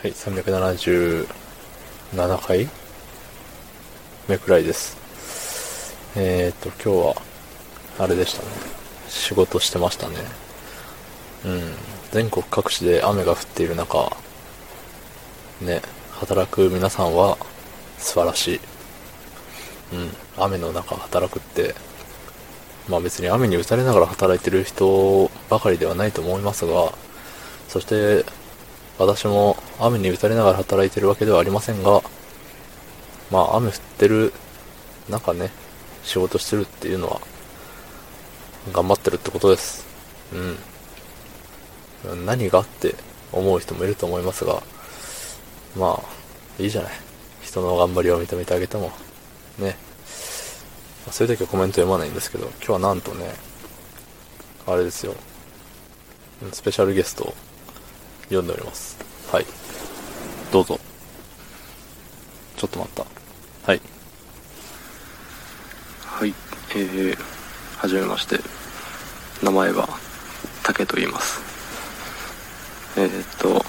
はい、377回目くらいです。えーと、今日は、あれでしたね。仕事してましたね。うん。全国各地で雨が降っている中、ね、働く皆さんは素晴らしい。うん。雨の中働くって、まあ別に雨に打たれながら働いてる人ばかりではないと思いますが、そして、私も雨に打たれながら働いてるわけではありませんが、まあ雨降ってる中ね、仕事してるっていうのは、頑張ってるってことです。うん。何がって思う人もいると思いますが、まあ、いいじゃない。人の頑張りを認めてあげても、ね。そういう時はコメント読まないんですけど、今日はなんとね、あれですよ。スペシャルゲストを読んでおります。はい。どうぞ。ちょっと待った。はい。はい、えー、はじめまして。名前は、竹と言います。えー、っと、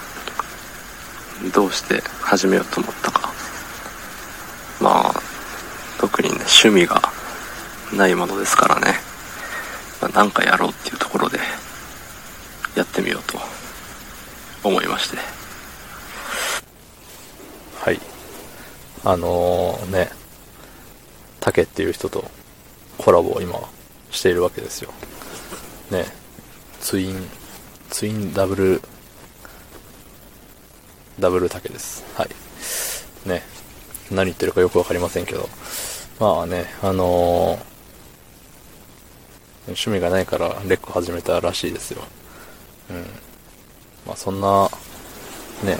どうして始めようと思ったか。まあ、特にね、趣味がないものですからね。まあ、なんかやろうっていうところで、やってみようと思いまして。はい。あのー、ね、竹っていう人とコラボを今しているわけですよ。ね、ツイン、ツインダブル、ダブル竹です。はい。ね、何言ってるかよくわかりませんけど、まあね、あのー、趣味がないからレック始めたらしいですよ。うん。まあそんな、ね、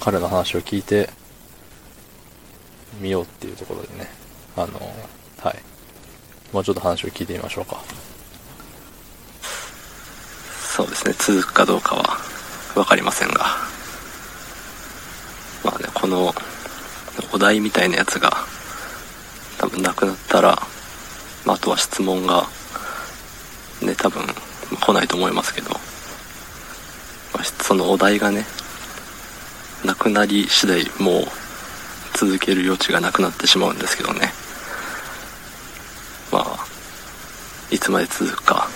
彼の話を聞いて、みようっていうところでね、あの、はい。もうちょっと話を聞いてみましょうか。そうですね、続くかどうかは分かりませんが。まあね、このお題みたいなやつが多分なくなったら、まあ、あとは質問がね、多分来ないと思いますけど、まあ、そのお題がね、なくなり次第もう続ける余地がなくなってしまうんですけどね。まあ、いつまで続くか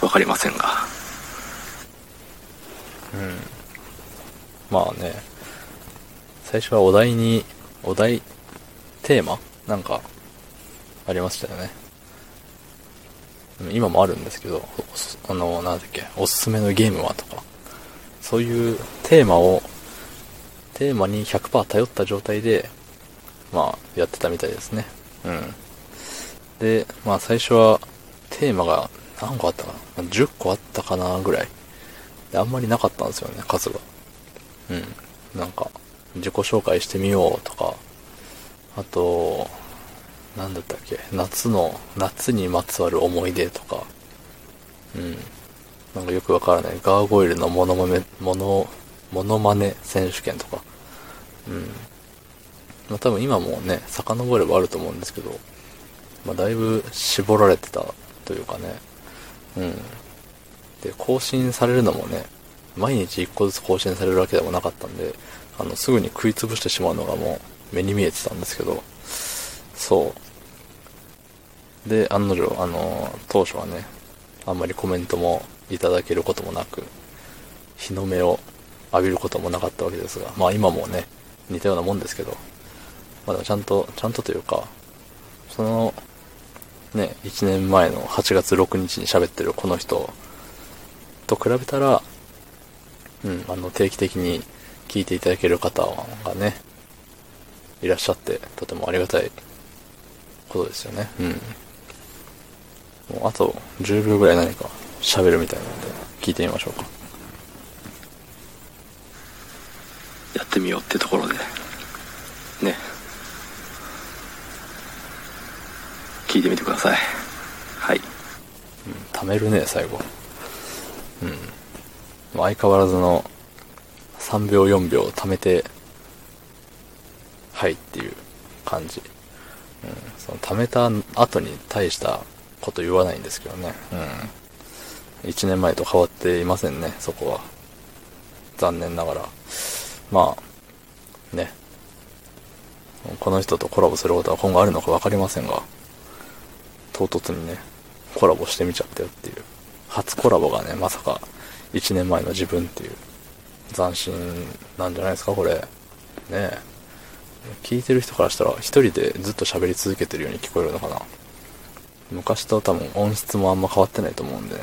分かりませんが。うん。まあね、最初はお題に、お題、テーマなんか、ありましたよね。今もあるんですけど、あの、なんだっけ、おすすめのゲームはとか、そういうテーマを、テーマに100%頼った状態で、まあ、やってたみたいですね。うん。で、まあ最初は、テーマが何個あったかな ?10 個あったかなぐらい。であんまりなかったんですよね、数が。うん。なんか、自己紹介してみようとか、あと、なんだったっけ、夏の、夏にまつわる思い出とか、うん。なんかよくわからない、ガーゴイルのモノマネ、モノ、モノマネ選手権とか、うん。まあ多分今もね、遡ればあると思うんですけど、まあだいぶ絞られてたというかね、うん。で、更新されるのもね、毎日1個ずつ更新されるわけでもなかったんで、あの、すぐに食いつぶしてしまうのがもう目に見えてたんですけど、そう。で、案の定、あの、当初はね、あんまりコメントもいただけることもなく、日の目を浴びることもなかったわけですが、まあ今もね、似たようなもんですけど、まあでもちゃんと、ちゃんとというか、その、ね、1年前の8月6日に喋ってるこの人と比べたら、うん、あの、定期的に聞いていただける方がね、いらっしゃって、とてもありがたいことですよね。うん。もうあと10秒ぐらい何か喋るみたいなので、聞いてみましょうか。やってみようってところでね聞いてみてくださいはいうん、貯めるね、最後。うん。相変わらずの3秒4秒貯めて、はいっていう感じ。うん。その貯めた後に大したこと言わないんですけどね。うん。1年前と変わっていませんね、そこは。残念ながら。まあ、ね。この人とコラボすることは今後あるのか分かりませんが、唐突にね、コラボしてみちゃったよっていう。初コラボがね、まさか1年前の自分っていう斬新なんじゃないですか、これ。ねえ。聞いてる人からしたら一人でずっと喋り続けてるように聞こえるのかな。昔と多分音質もあんま変わってないと思うんでね。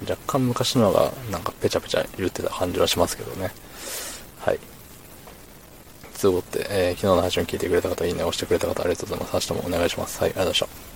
うん。若干昔のがなんかペチャペチャ言ってた感じはしますけどね。はい。つうことで、えー、昨日の配信を聞いてくれた方、いいね押してくれた方、ありがとうございます。明日もお願いします。はい、ありがとうございました。